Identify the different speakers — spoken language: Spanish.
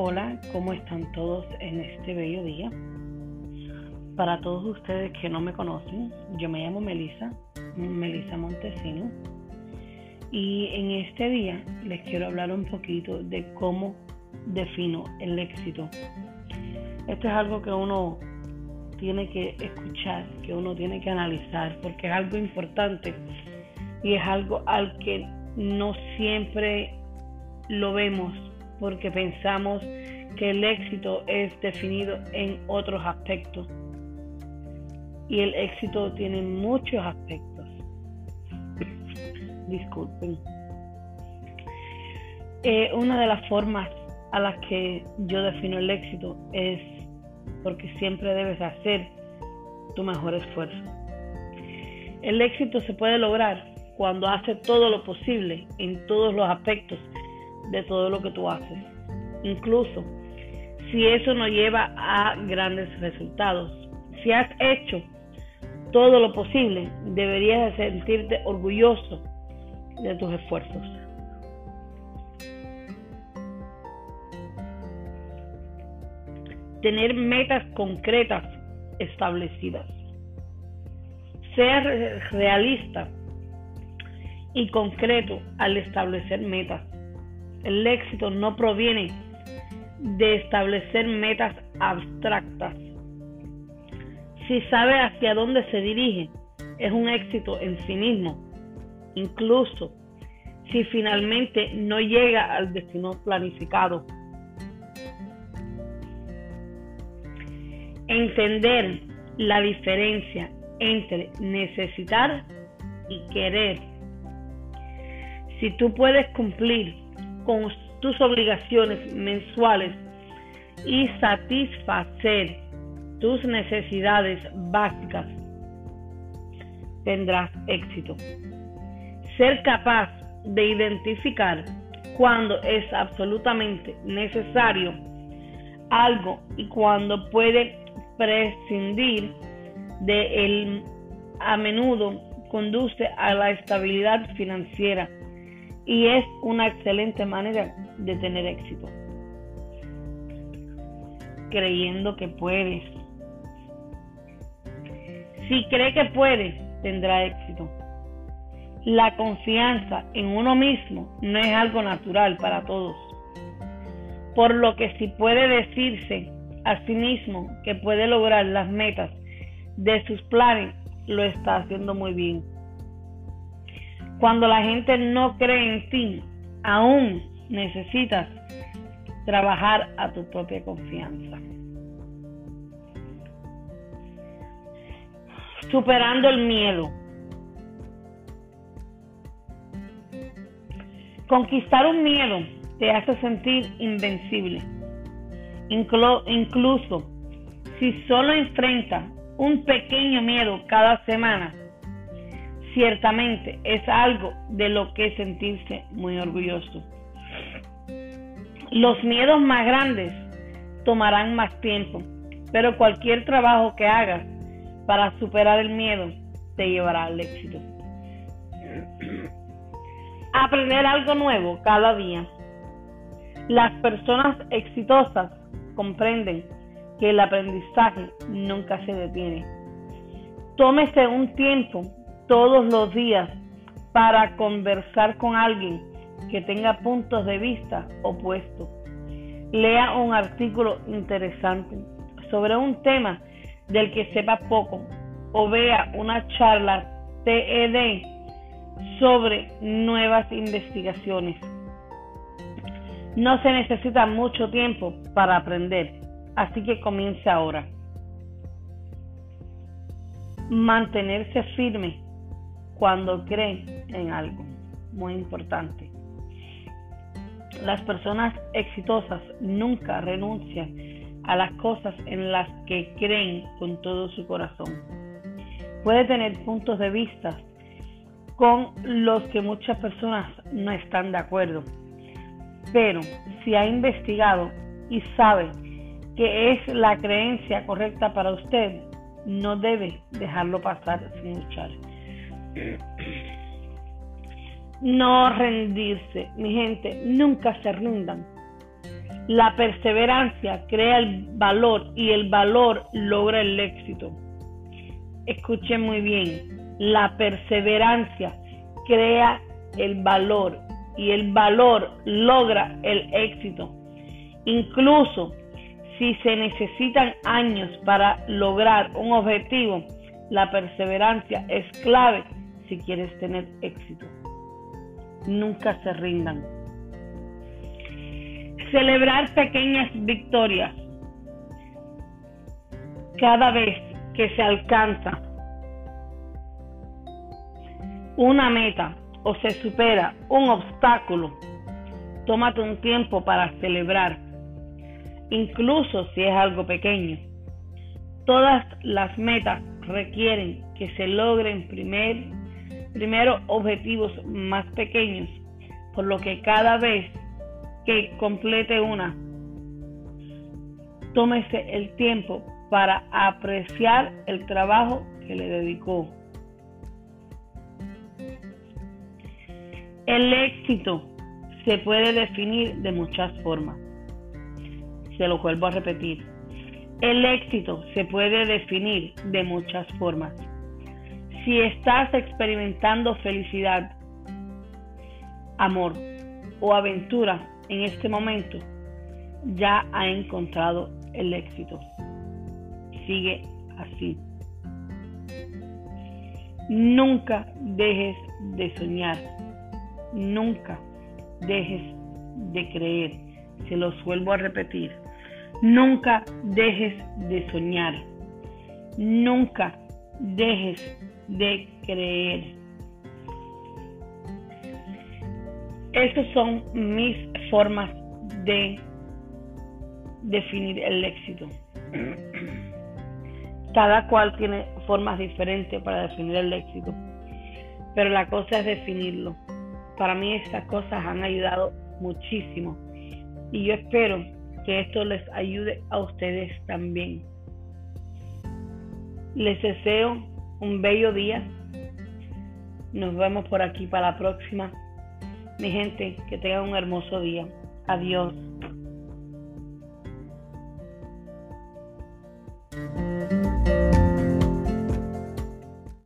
Speaker 1: Hola, ¿cómo están todos en este bello día? Para todos ustedes que no me conocen, yo me llamo Melisa, Melisa Montesino, y en este día les quiero hablar un poquito de cómo defino el éxito. Esto es algo que uno tiene que escuchar, que uno tiene que analizar, porque es algo importante y es algo al que no siempre lo vemos porque pensamos que el éxito es definido en otros aspectos. Y el éxito tiene muchos aspectos. Disculpen. Eh, una de las formas a las que yo defino el éxito es porque siempre debes hacer tu mejor esfuerzo. El éxito se puede lograr cuando haces todo lo posible en todos los aspectos de todo lo que tú haces. Incluso si eso no lleva a grandes resultados. Si has hecho todo lo posible, deberías sentirte orgulloso de tus esfuerzos. Tener metas concretas establecidas. Ser realista y concreto al establecer metas. El éxito no proviene de establecer metas abstractas. Si sabe hacia dónde se dirige, es un éxito en sí mismo, incluso si finalmente no llega al destino planificado. Entender la diferencia entre necesitar y querer. Si tú puedes cumplir con tus obligaciones mensuales y satisfacer tus necesidades básicas, tendrás éxito. Ser capaz de identificar cuando es absolutamente necesario algo y cuando puede prescindir de él a menudo conduce a la estabilidad financiera y es una excelente manera de tener éxito. Creyendo que puedes. Si cree que puede, tendrá éxito. La confianza en uno mismo no es algo natural para todos. Por lo que si puede decirse a sí mismo que puede lograr las metas de sus planes, lo está haciendo muy bien. Cuando la gente no cree en ti, aún necesitas trabajar a tu propia confianza. Superando el miedo. Conquistar un miedo te hace sentir invencible. incluso si solo enfrentas un pequeño miedo cada semana, ciertamente es algo de lo que sentirse muy orgulloso. Los miedos más grandes tomarán más tiempo, pero cualquier trabajo que hagas para superar el miedo te llevará al éxito. Aprender algo nuevo cada día. Las personas exitosas comprenden que el aprendizaje nunca se detiene. Tómese un tiempo todos los días para conversar con alguien que tenga puntos de vista opuestos. Lea un artículo interesante sobre un tema del que sepa poco o vea una charla TED sobre nuevas investigaciones. No se necesita mucho tiempo para aprender, así que comience ahora. Mantenerse firme cuando creen en algo. Muy importante. Las personas exitosas nunca renuncian a las cosas en las que creen con todo su corazón. Puede tener puntos de vista con los que muchas personas no están de acuerdo, pero si ha investigado y sabe que es la creencia correcta para usted, no debe dejarlo pasar sin luchar. No rendirse, mi gente, nunca se rindan. La perseverancia crea el valor y el valor logra el éxito. Escuchen muy bien, la perseverancia crea el valor y el valor logra el éxito. Incluso si se necesitan años para lograr un objetivo, la perseverancia es clave si quieres tener éxito. Nunca se rindan. Celebrar pequeñas victorias. Cada vez que se alcanza una meta o se supera un obstáculo, tómate un tiempo para celebrar, incluso si es algo pequeño. Todas las metas requieren que se logren primer, primero objetivos más pequeños, por lo que cada vez que complete una, tómese el tiempo para apreciar el trabajo que le dedicó. El éxito se puede definir de muchas formas. Se lo vuelvo a repetir. El éxito se puede definir de muchas formas. Si estás experimentando felicidad, amor o aventura en este momento, ya ha encontrado el éxito. Sigue así. Nunca dejes de soñar. Nunca dejes de creer. Se los vuelvo a repetir. Nunca dejes de soñar. Nunca dejes de creer. Esas son mis formas de definir el éxito. Cada cual tiene formas diferentes para definir el éxito, pero la cosa es definirlo. Para mí estas cosas han ayudado muchísimo y yo espero que esto les ayude a ustedes también. Les deseo un bello día. Nos vemos por aquí para la próxima. Mi gente, que tengan un hermoso día. Adiós.